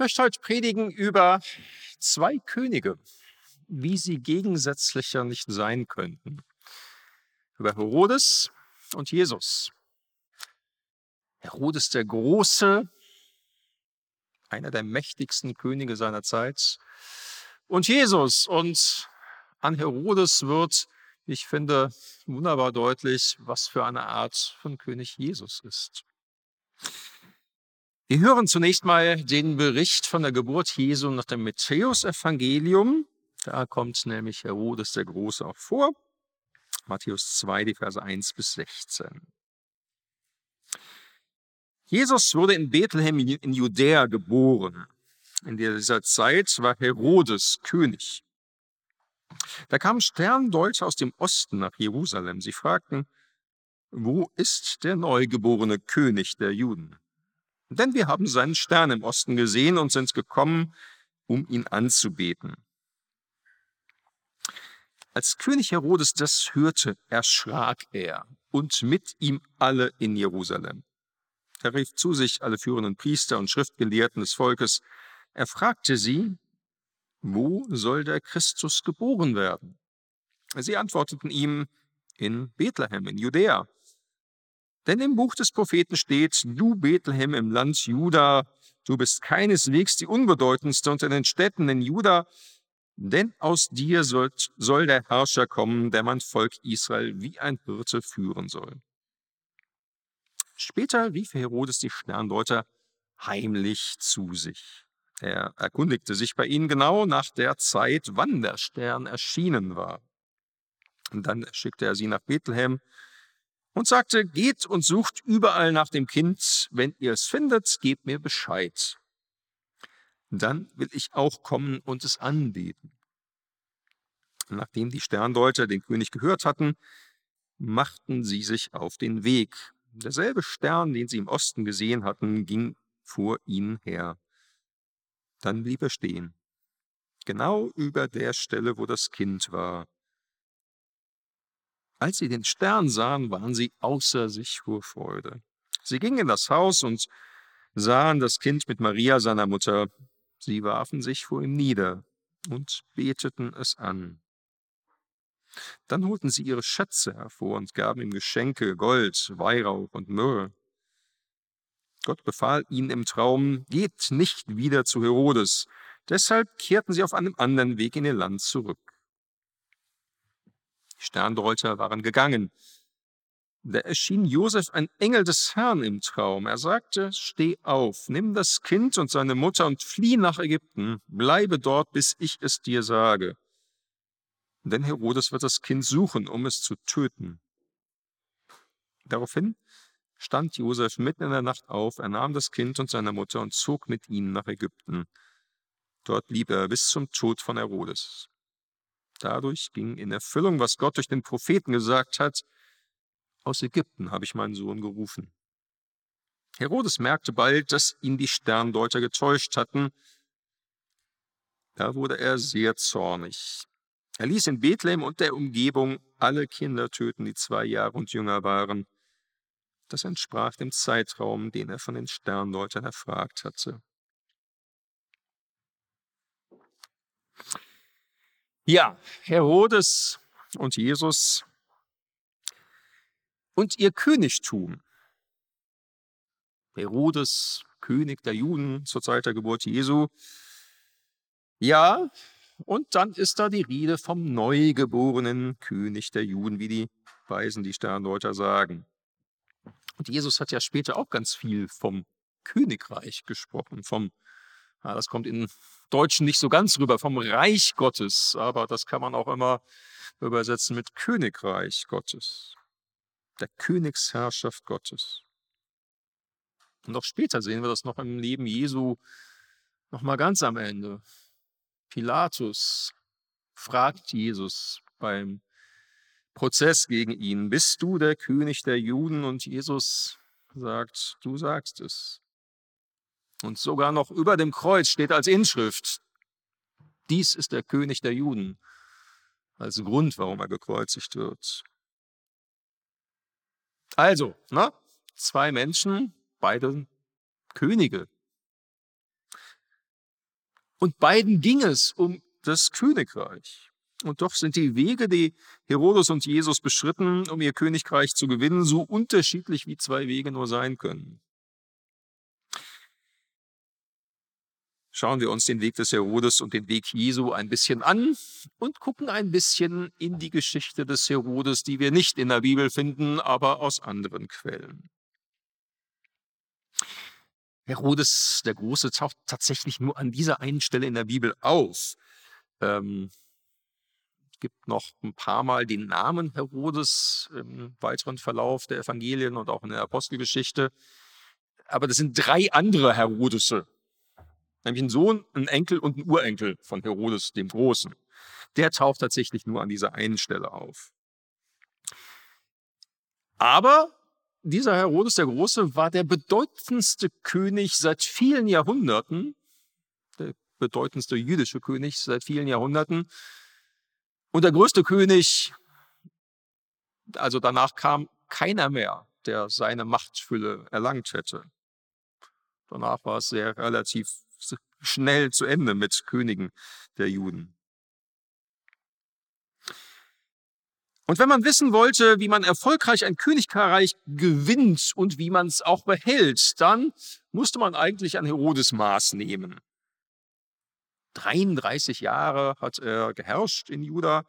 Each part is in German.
möchte heute predigen über zwei Könige, wie sie gegensätzlicher nicht sein könnten. Über Herodes und Jesus. Herodes der Große, einer der mächtigsten Könige seiner Zeit, und Jesus. Und an Herodes wird, ich finde, wunderbar deutlich, was für eine Art von König Jesus ist. Wir hören zunächst mal den Bericht von der Geburt Jesu nach dem Matthäus-Evangelium. Da kommt nämlich Herodes der Große auch vor. Matthäus 2, die Verse 1 bis 16. Jesus wurde in Bethlehem in Judäa geboren. In dieser Zeit war Herodes König. Da kamen Sterndeuter aus dem Osten nach Jerusalem. Sie fragten, wo ist der neugeborene König der Juden? Denn wir haben seinen Stern im Osten gesehen und sind gekommen, um ihn anzubeten. Als König Herodes das hörte, erschrak er und mit ihm alle in Jerusalem. Er rief zu sich alle führenden Priester und Schriftgelehrten des Volkes. Er fragte sie, wo soll der Christus geboren werden? Sie antworteten ihm, in Bethlehem, in Judäa. Denn im Buch des Propheten steht, du Bethlehem im Land Juda, du bist keineswegs die unbedeutendste unter den Städten in Juda, denn aus dir soll, soll der Herrscher kommen, der mein Volk Israel wie ein Hirte führen soll. Später rief Herodes die Sterndeuter heimlich zu sich. Er erkundigte sich bei ihnen genau nach der Zeit, wann der Stern erschienen war. Und dann schickte er sie nach Bethlehem und sagte, geht und sucht überall nach dem Kind. Wenn ihr es findet, gebt mir Bescheid. Dann will ich auch kommen und es anbeten. Nachdem die Sterndeuter den König gehört hatten, machten sie sich auf den Weg. Derselbe Stern, den sie im Osten gesehen hatten, ging vor ihnen her. Dann blieb er stehen, genau über der Stelle, wo das Kind war. Als sie den Stern sahen, waren sie außer sich vor Freude. Sie gingen in das Haus und sahen das Kind mit Maria, seiner Mutter. Sie warfen sich vor ihm nieder und beteten es an. Dann holten sie ihre Schätze hervor und gaben ihm Geschenke, Gold, Weihrauch und Myrrhe. Gott befahl ihnen im Traum, geht nicht wieder zu Herodes. Deshalb kehrten sie auf einem anderen Weg in ihr Land zurück. Die Sterndeuter waren gegangen. Da erschien Josef ein Engel des Herrn im Traum. Er sagte, steh auf, nimm das Kind und seine Mutter und flieh nach Ägypten. Bleibe dort, bis ich es dir sage. Denn Herodes wird das Kind suchen, um es zu töten. Daraufhin stand Josef mitten in der Nacht auf, er nahm das Kind und seine Mutter und zog mit ihnen nach Ägypten. Dort blieb er bis zum Tod von Herodes. Dadurch ging in Erfüllung, was Gott durch den Propheten gesagt hat, aus Ägypten habe ich meinen Sohn gerufen. Herodes merkte bald, dass ihn die Sterndeuter getäuscht hatten. Da wurde er sehr zornig. Er ließ in Bethlehem und der Umgebung alle Kinder töten, die zwei Jahre und jünger waren. Das entsprach dem Zeitraum, den er von den Sterndeutern erfragt hatte. Ja, Herodes und Jesus und ihr Königtum. Herodes, König der Juden zur Zeit der Geburt Jesu. Ja, und dann ist da die Rede vom neugeborenen König der Juden, wie die Weisen, die Sterndeuter sagen. Und Jesus hat ja später auch ganz viel vom Königreich gesprochen, vom ja, das kommt in Deutschen nicht so ganz rüber, vom Reich Gottes, aber das kann man auch immer übersetzen mit Königreich Gottes, der Königsherrschaft Gottes. Und auch später sehen wir das noch im Leben Jesu, noch mal ganz am Ende. Pilatus fragt Jesus beim Prozess gegen ihn, bist du der König der Juden? Und Jesus sagt, du sagst es. Und sogar noch über dem Kreuz steht als Inschrift, dies ist der König der Juden, als Grund, warum er gekreuzigt wird. Also, ne? zwei Menschen, beide Könige. Und beiden ging es um das Königreich. Und doch sind die Wege, die Herodes und Jesus beschritten, um ihr Königreich zu gewinnen, so unterschiedlich wie zwei Wege nur sein können. Schauen wir uns den Weg des Herodes und den Weg Jesu ein bisschen an und gucken ein bisschen in die Geschichte des Herodes, die wir nicht in der Bibel finden, aber aus anderen Quellen. Herodes der Große taucht tatsächlich nur an dieser einen Stelle in der Bibel auf. Ähm, gibt noch ein paar Mal den Namen Herodes im weiteren Verlauf der Evangelien und auch in der Apostelgeschichte. Aber das sind drei andere Herodese. Nämlich ein Sohn, ein Enkel und ein Urenkel von Herodes dem Großen. Der taucht tatsächlich nur an dieser einen Stelle auf. Aber dieser Herodes der Große war der bedeutendste König seit vielen Jahrhunderten, der bedeutendste jüdische König seit vielen Jahrhunderten und der größte König, also danach kam keiner mehr, der seine Machtfülle erlangt hätte. Danach war es sehr relativ schnell zu Ende mit Königen der Juden. Und wenn man wissen wollte, wie man erfolgreich ein Königreich gewinnt und wie man es auch behält, dann musste man eigentlich an Herodes Maß nehmen. 33 Jahre hat er geherrscht in Juda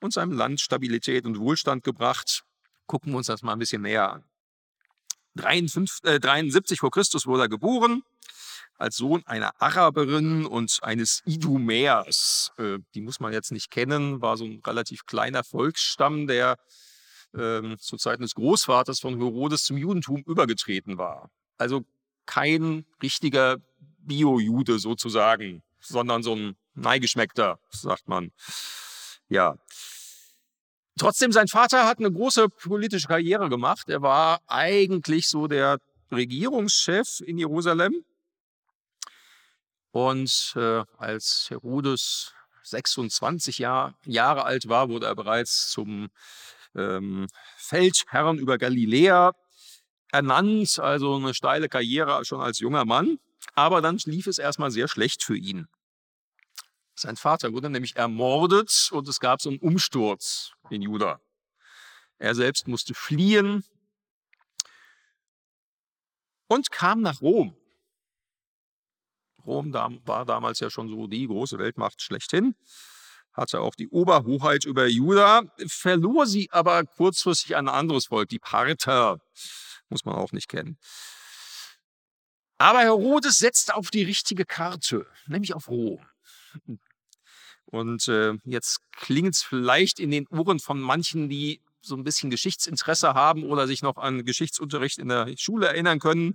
und seinem Land Stabilität und Wohlstand gebracht. Gucken wir uns das mal ein bisschen näher an. 73, äh, 73 vor Christus wurde er geboren als Sohn einer Araberin und eines Idumäers. Äh, die muss man jetzt nicht kennen, war so ein relativ kleiner Volksstamm, der ähm, zu Zeiten des Großvaters von Herodes zum Judentum übergetreten war. Also kein richtiger Bio-Jude sozusagen, sondern so ein Neigeschmeckter, sagt man. Ja. Trotzdem, sein Vater hat eine große politische Karriere gemacht. Er war eigentlich so der Regierungschef in Jerusalem und äh, als Herodes 26 Jahr, Jahre alt war, wurde er bereits zum ähm, Feldherrn über Galiläa ernannt, also eine steile Karriere schon als junger Mann. Aber dann lief es erstmal sehr schlecht für ihn. Sein Vater wurde nämlich ermordet und es gab so einen Umsturz in Juda. Er selbst musste fliehen und kam nach Rom. Rom war damals ja schon so die große Weltmacht schlechthin, hatte auch die Oberhoheit über Juda, verlor sie aber kurzfristig an ein anderes Volk, die Parther, muss man auch nicht kennen. Aber Herodes setzte auf die richtige Karte, nämlich auf Rom. Und äh, jetzt klingt es vielleicht in den Ohren von manchen, die so ein bisschen Geschichtsinteresse haben oder sich noch an Geschichtsunterricht in der Schule erinnern können.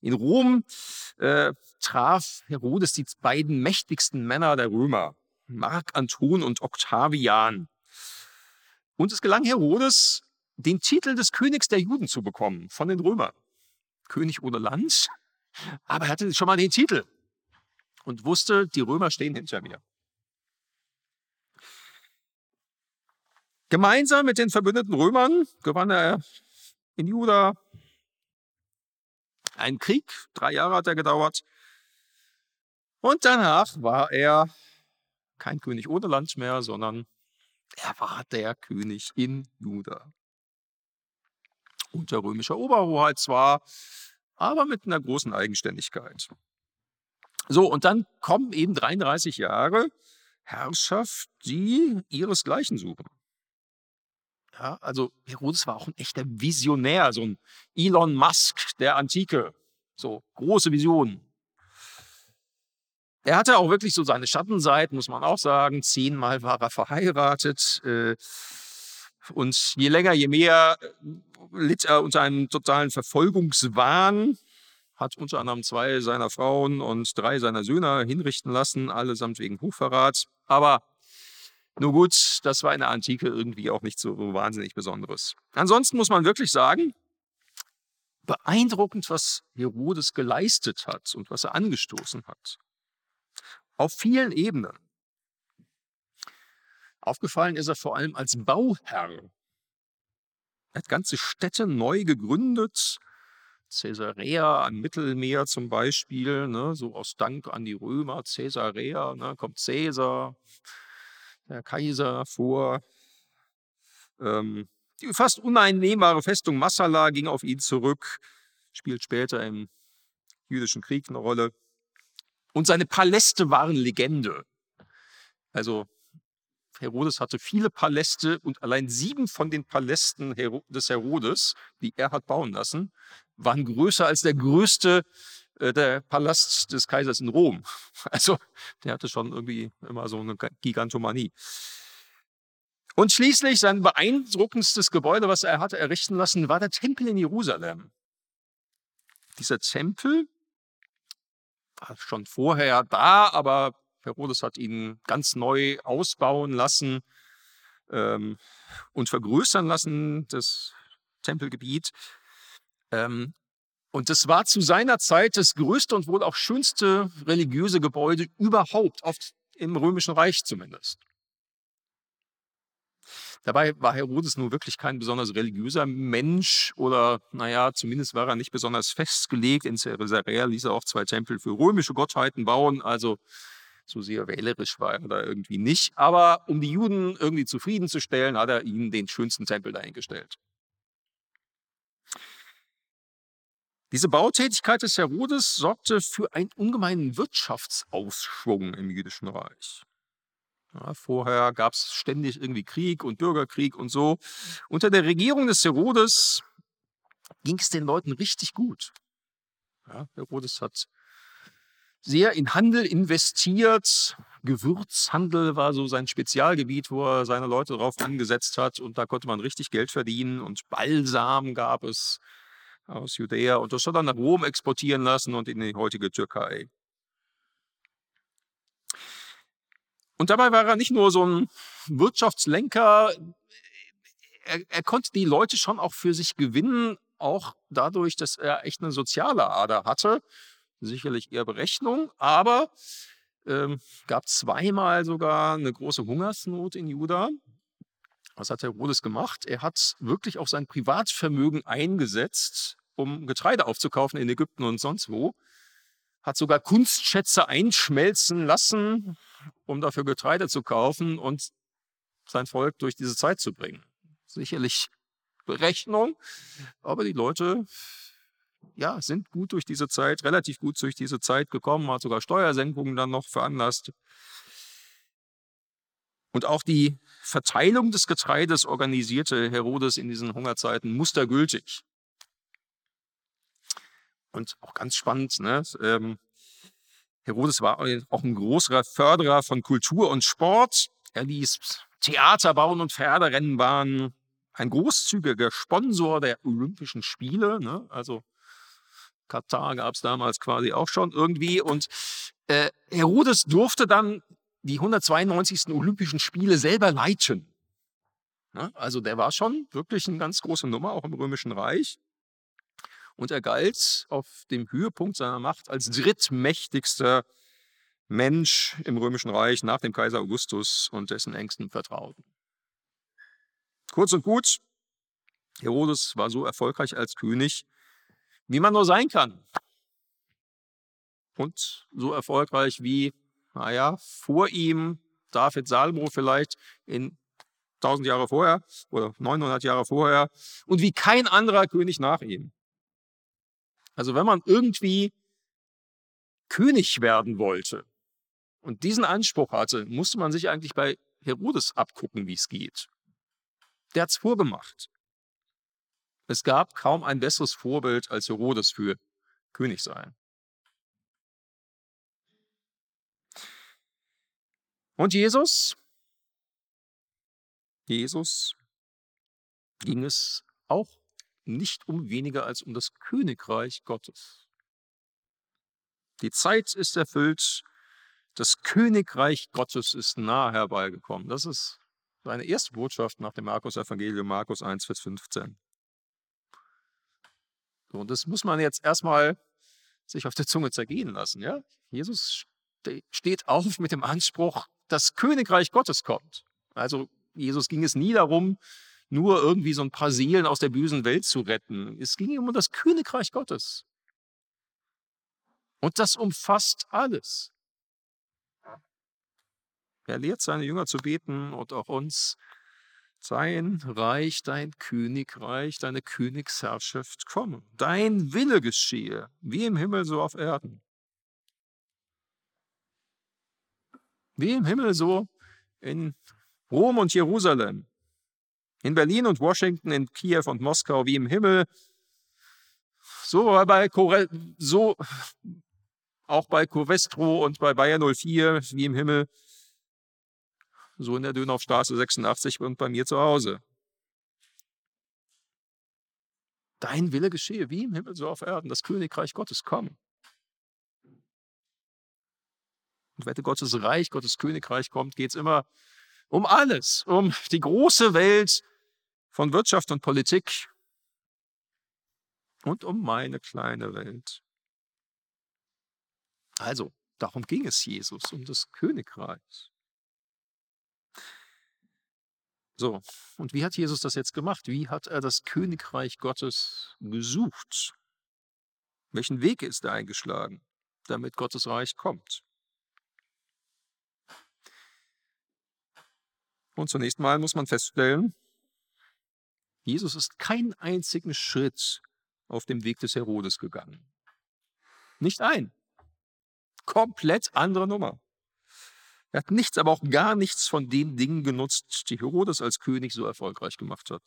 In Rom äh, traf Herodes die beiden mächtigsten Männer der Römer, Mark Anton und Octavian. Und es gelang Herodes, den Titel des Königs der Juden zu bekommen von den Römern. König ohne Land, aber er hatte schon mal den Titel und wusste, die Römer stehen hinter mir. Gemeinsam mit den verbündeten Römern gewann er in Juda einen Krieg. Drei Jahre hat er gedauert. Und danach war er kein König ohne Land mehr, sondern er war der König in Juda. Unter römischer Oberhoheit zwar, aber mit einer großen Eigenständigkeit. So, und dann kommen eben 33 Jahre Herrschaft, die ihresgleichen suchen. Ja, also Herodes war auch ein echter Visionär, so ein Elon Musk der Antike. So große Visionen. Er hatte auch wirklich so seine Schattenseiten, muss man auch sagen. Zehnmal war er verheiratet. Äh, und je länger, je mehr äh, litt er unter einem totalen Verfolgungswahn, hat unter anderem zwei seiner Frauen und drei seiner Söhne hinrichten lassen, allesamt wegen Hochverrat. Aber nur gut, das war in der Antike irgendwie auch nicht so wahnsinnig Besonderes. Ansonsten muss man wirklich sagen, beeindruckend, was Herodes geleistet hat und was er angestoßen hat. Auf vielen Ebenen. Aufgefallen ist er vor allem als Bauherr. Er hat ganze Städte neu gegründet, Caesarea am Mittelmeer zum Beispiel, ne, so aus Dank an die Römer, Caesarea, ne, kommt Caesar, der Kaiser vor. Ähm, die fast uneinnehmbare Festung Massala ging auf ihn zurück, spielt später im jüdischen Krieg eine Rolle. Und seine Paläste waren Legende. Also Herodes hatte viele Paläste und allein sieben von den Palästen des Herodes, die er hat bauen lassen, waren größer als der größte äh, der Palast des Kaisers in Rom. Also der hatte schon irgendwie immer so eine Gigantomanie. Und schließlich sein beeindruckendstes Gebäude, was er hatte errichten lassen, war der Tempel in Jerusalem. Dieser Tempel war schon vorher da, aber Herodes hat ihn ganz neu ausbauen lassen ähm, und vergrößern lassen, das Tempelgebiet. Ähm, und das war zu seiner Zeit das größte und wohl auch schönste religiöse Gebäude überhaupt, oft im Römischen Reich zumindest. Dabei war Herodes nun wirklich kein besonders religiöser Mensch oder, naja, zumindest war er nicht besonders festgelegt. In Caesarea ließ er auch zwei Tempel für römische Gottheiten bauen, also so sehr wählerisch war er da irgendwie nicht. Aber um die Juden irgendwie zufriedenzustellen, hat er ihnen den schönsten Tempel dahingestellt. Diese Bautätigkeit des Herodes sorgte für einen ungemeinen Wirtschaftsausschwung im jüdischen Reich. Ja, vorher gab es ständig irgendwie Krieg und Bürgerkrieg und so. Unter der Regierung des Herodes ging es den Leuten richtig gut. Ja, Herodes hat sehr in Handel investiert. Gewürzhandel war so sein Spezialgebiet, wo er seine Leute darauf angesetzt hat. Und da konnte man richtig Geld verdienen. Und Balsam gab es aus Judäa. Und das hat er nach Rom exportieren lassen und in die heutige Türkei. Und dabei war er nicht nur so ein Wirtschaftslenker, er, er, konnte die Leute schon auch für sich gewinnen, auch dadurch, dass er echt eine soziale Ader hatte. Sicherlich eher Berechnung, aber ähm, gab zweimal sogar eine große Hungersnot in Juda. Was hat Herodes gemacht? Er hat wirklich auch sein Privatvermögen eingesetzt, um Getreide aufzukaufen in Ägypten und sonst wo. Hat sogar Kunstschätze einschmelzen lassen, um dafür Getreide zu kaufen und sein Volk durch diese Zeit zu bringen. Sicherlich Berechnung, aber die Leute ja, sind gut durch diese Zeit, relativ gut durch diese Zeit gekommen, hat sogar Steuersenkungen dann noch veranlasst. Und auch die Verteilung des Getreides organisierte Herodes in diesen Hungerzeiten mustergültig. Und auch ganz spannend, ne? Ähm, Herodes war auch ein großer Förderer von Kultur und Sport. Er ließ Theater bauen und Pferderennen bahnen. Ein großzügiger Sponsor der Olympischen Spiele. Ne? Also Katar gab es damals quasi auch schon irgendwie. Und äh, Herodes durfte dann die 192. Olympischen Spiele selber leiten. Ne? Also der war schon wirklich eine ganz große Nummer, auch im Römischen Reich und er galt auf dem Höhepunkt seiner Macht als drittmächtigster Mensch im Römischen Reich nach dem Kaiser Augustus und dessen engsten Vertrauten. Kurz und gut, Herodes war so erfolgreich als König, wie man nur sein kann. Und so erfolgreich wie, naja, vor ihm David Salomo vielleicht in 1000 Jahre vorher oder 900 Jahre vorher und wie kein anderer König nach ihm. Also wenn man irgendwie König werden wollte und diesen Anspruch hatte, musste man sich eigentlich bei Herodes abgucken, wie es geht. Der hat es vorgemacht. Es gab kaum ein besseres Vorbild als Herodes für König sein. Und Jesus? Jesus ging es auch nicht um weniger als um das Königreich Gottes. Die Zeit ist erfüllt, das Königreich Gottes ist nahe herbeigekommen. Das ist seine erste Botschaft nach dem Markus-Evangelium, Markus 1, Vers 15. und das muss man jetzt erstmal sich auf der Zunge zergehen lassen. Ja? Jesus steht auf mit dem Anspruch, das Königreich Gottes kommt. Also Jesus ging es nie darum, nur irgendwie so ein paar Seelen aus der bösen Welt zu retten. Es ging ihm um das Königreich Gottes. Und das umfasst alles. Er lehrt seine Jünger zu beten und auch uns, Dein Reich, dein Königreich, deine Königsherrschaft komme. Dein Wille geschehe, wie im Himmel so auf Erden. Wie im Himmel so in Rom und Jerusalem, in Berlin und Washington, in Kiew und Moskau, wie im Himmel. So, bei so auch bei Covestro und bei Bayer 04, wie im Himmel so in der Dönaufstraße 86 und bei mir zu Hause. Dein Wille geschehe, wie im Himmel, so auf Erden, das Königreich Gottes komme. Wenn Gottes Reich, Gottes Königreich kommt, geht es immer um alles, um die große Welt von Wirtschaft und Politik und um meine kleine Welt. Also, darum ging es Jesus, um das Königreich. So, und wie hat Jesus das jetzt gemacht? Wie hat er das Königreich Gottes gesucht? Welchen Weg ist er eingeschlagen, damit Gottes Reich kommt? Und zunächst mal muss man feststellen, Jesus ist keinen einzigen Schritt auf dem Weg des Herodes gegangen. Nicht ein. Komplett andere Nummer. Er hat nichts, aber auch gar nichts von den Dingen genutzt, die Herodes als König so erfolgreich gemacht hat.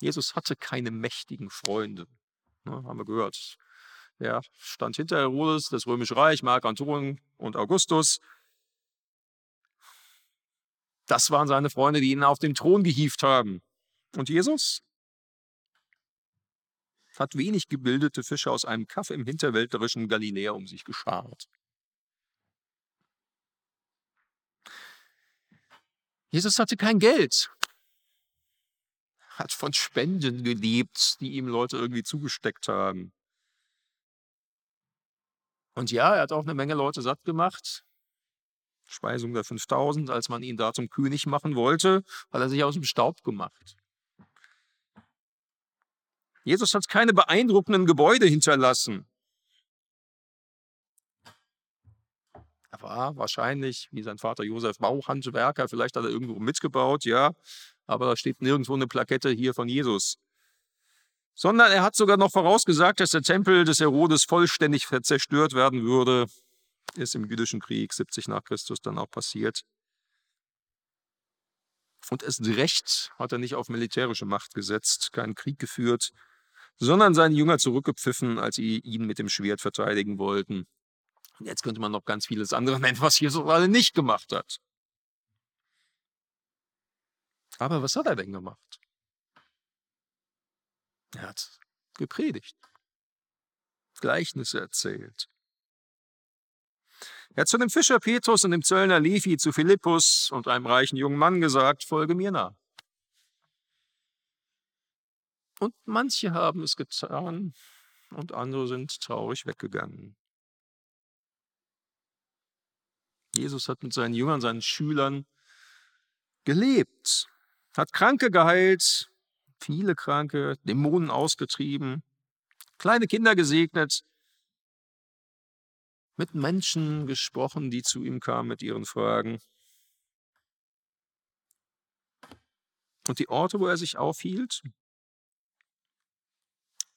Jesus hatte keine mächtigen Freunde, ne, haben wir gehört. Er stand hinter Herodes, das Römische Reich, Mark Anton und Augustus. Das waren seine Freunde, die ihn auf den Thron gehievt haben. Und Jesus hat wenig gebildete Fische aus einem Kaff im hinterwäldlerischen Galiläa um sich geschart. Jesus hatte kein Geld, hat von Spenden gelebt, die ihm Leute irgendwie zugesteckt haben. Und ja, er hat auch eine Menge Leute satt gemacht. Speisung der 5000, als man ihn da zum König machen wollte, hat er sich aus dem Staub gemacht. Jesus hat keine beeindruckenden Gebäude hinterlassen. Er war wahrscheinlich, wie sein Vater Josef, Bauhandwerker. Vielleicht hat er irgendwo mitgebaut, ja. Aber da steht nirgendwo eine Plakette hier von Jesus. Sondern er hat sogar noch vorausgesagt, dass der Tempel des Herodes vollständig zerstört werden würde. Ist im jüdischen Krieg 70 nach Christus dann auch passiert. Und erst recht hat er nicht auf militärische Macht gesetzt, keinen Krieg geführt, sondern seine Jünger zurückgepfiffen, als sie ihn mit dem Schwert verteidigen wollten. Und jetzt könnte man noch ganz vieles andere nennen, was Jesus gerade nicht gemacht hat. Aber was hat er denn gemacht? Er hat gepredigt, Gleichnisse erzählt. Er hat zu dem Fischer Petrus und dem Zöllner Levi, zu Philippus und einem reichen jungen Mann gesagt, folge mir nach. Und manche haben es getan und andere sind traurig weggegangen. Jesus hat mit seinen Jüngern, seinen Schülern gelebt, hat Kranke geheilt, viele Kranke, Dämonen ausgetrieben, kleine Kinder gesegnet, mit Menschen gesprochen, die zu ihm kamen mit ihren Fragen. Und die Orte, wo er sich aufhielt,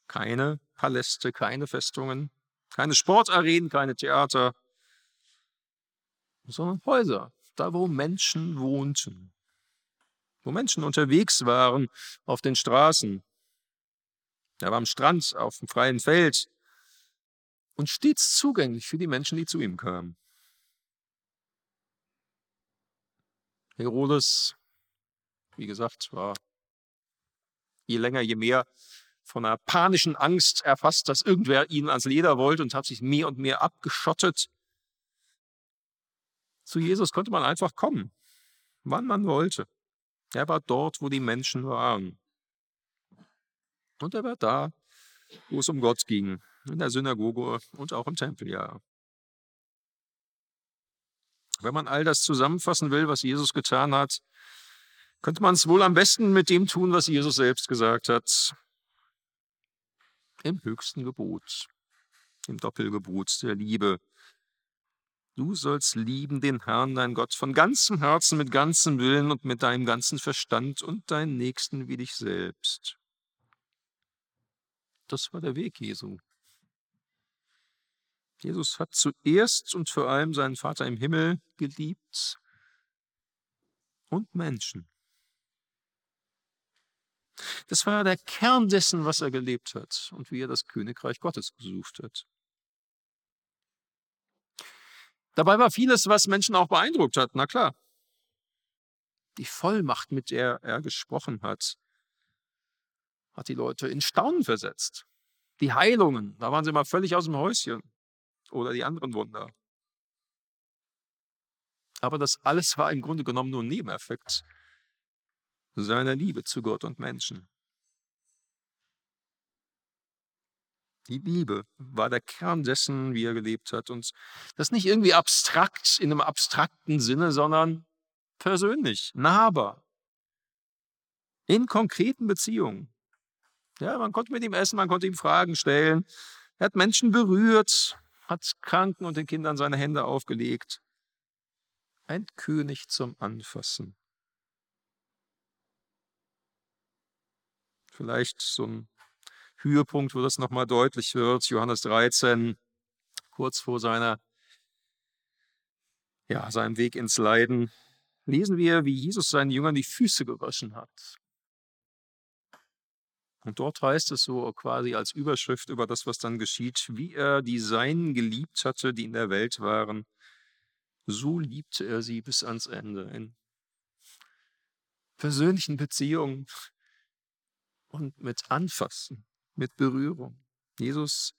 keine Paläste, keine Festungen, keine Sportarenen, keine Theater, sondern Häuser, da wo Menschen wohnten, wo Menschen unterwegs waren auf den Straßen. Er war am Strand, auf dem freien Feld und stets zugänglich für die Menschen, die zu ihm kamen. Herodes, wie gesagt, war je länger, je mehr von einer panischen Angst erfasst, dass irgendwer ihn ans Leder wollte und hat sich mehr und mehr abgeschottet zu Jesus konnte man einfach kommen, wann man wollte. Er war dort, wo die Menschen waren. Und er war da, wo es um Gott ging, in der Synagoge und auch im Tempel, ja. Wenn man all das zusammenfassen will, was Jesus getan hat, könnte man es wohl am besten mit dem tun, was Jesus selbst gesagt hat. Im höchsten Gebot, im Doppelgebot der Liebe. Du sollst lieben den Herrn, dein Gott, von ganzem Herzen, mit ganzem Willen und mit deinem ganzen Verstand und deinen Nächsten wie dich selbst. Das war der Weg Jesu. Jesus hat zuerst und vor allem seinen Vater im Himmel geliebt und Menschen. Das war der Kern dessen, was er gelebt hat und wie er das Königreich Gottes gesucht hat. Dabei war vieles, was Menschen auch beeindruckt hat, na klar. Die Vollmacht, mit der er gesprochen hat, hat die Leute in Staunen versetzt. Die Heilungen, da waren sie mal völlig aus dem Häuschen. Oder die anderen Wunder. Aber das alles war im Grunde genommen nur ein Nebeneffekt seiner Liebe zu Gott und Menschen. Die Liebe war der Kern dessen, wie er gelebt hat. Und das nicht irgendwie abstrakt, in einem abstrakten Sinne, sondern persönlich, nahbar, in konkreten Beziehungen. Ja, man konnte mit ihm essen, man konnte ihm Fragen stellen. Er hat Menschen berührt, hat Kranken und den Kindern seine Hände aufgelegt. Ein König zum Anfassen. Vielleicht so ein Höhepunkt, wo das nochmal deutlich wird. Johannes 13, kurz vor seiner, ja, seinem Weg ins Leiden, lesen wir, wie Jesus seinen Jüngern die Füße gewaschen hat. Und dort heißt es so quasi als Überschrift über das, was dann geschieht, wie er die Seinen geliebt hatte, die in der Welt waren, so liebte er sie bis ans Ende. In persönlichen Beziehungen und mit Anfassen mit Berührung. Jesus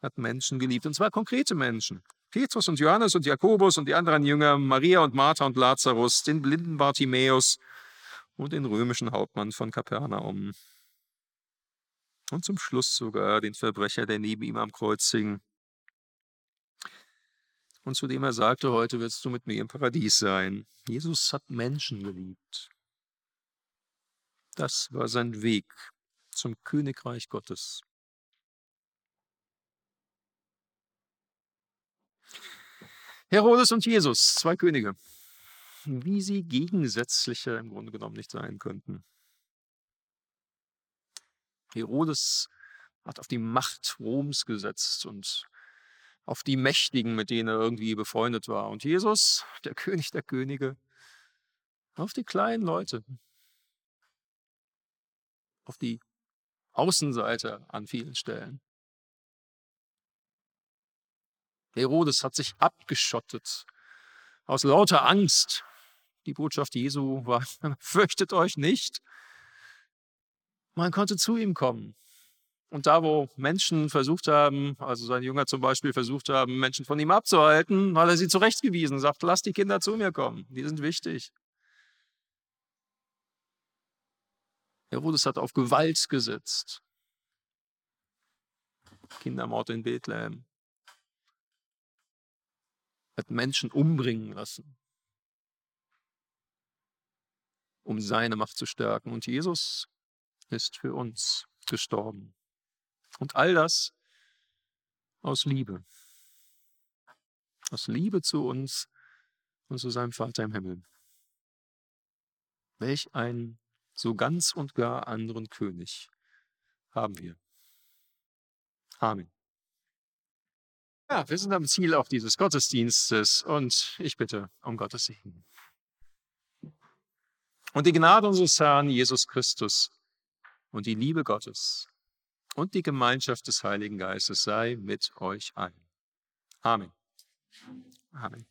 hat Menschen geliebt, und zwar konkrete Menschen. Petrus und Johannes und Jakobus und die anderen Jünger, Maria und Martha und Lazarus, den blinden Bartimäus und den römischen Hauptmann von Kapernaum. Und zum Schluss sogar den Verbrecher, der neben ihm am Kreuz hing. Und zu dem er sagte, heute wirst du mit mir im Paradies sein. Jesus hat Menschen geliebt. Das war sein Weg zum Königreich Gottes. Herodes und Jesus, zwei Könige, wie sie gegensätzlicher im Grunde genommen nicht sein könnten. Herodes hat auf die Macht Roms gesetzt und auf die Mächtigen, mit denen er irgendwie befreundet war. Und Jesus, der König der Könige, auf die kleinen Leute, auf die Außenseiter an vielen Stellen. Herodes hat sich abgeschottet aus lauter Angst. Die Botschaft Jesu war, fürchtet euch nicht. Man konnte zu ihm kommen. Und da, wo Menschen versucht haben, also sein Jünger zum Beispiel versucht haben, Menschen von ihm abzuhalten, hat er sie zurechtgewiesen, sagt, lasst die Kinder zu mir kommen, die sind wichtig. Herodes hat auf Gewalt gesetzt. Kindermord in Bethlehem. Hat Menschen umbringen lassen, um seine Macht zu stärken. Und Jesus ist für uns gestorben. Und all das aus Liebe. Aus Liebe zu uns und zu seinem Vater im Himmel. Welch ein so ganz und gar anderen König haben wir. Amen. Ja, wir sind am Ziel auch dieses Gottesdienstes und ich bitte um Gottes Segen. Und die Gnade unseres Herrn Jesus Christus und die Liebe Gottes und die Gemeinschaft des Heiligen Geistes sei mit euch allen. Amen. Amen.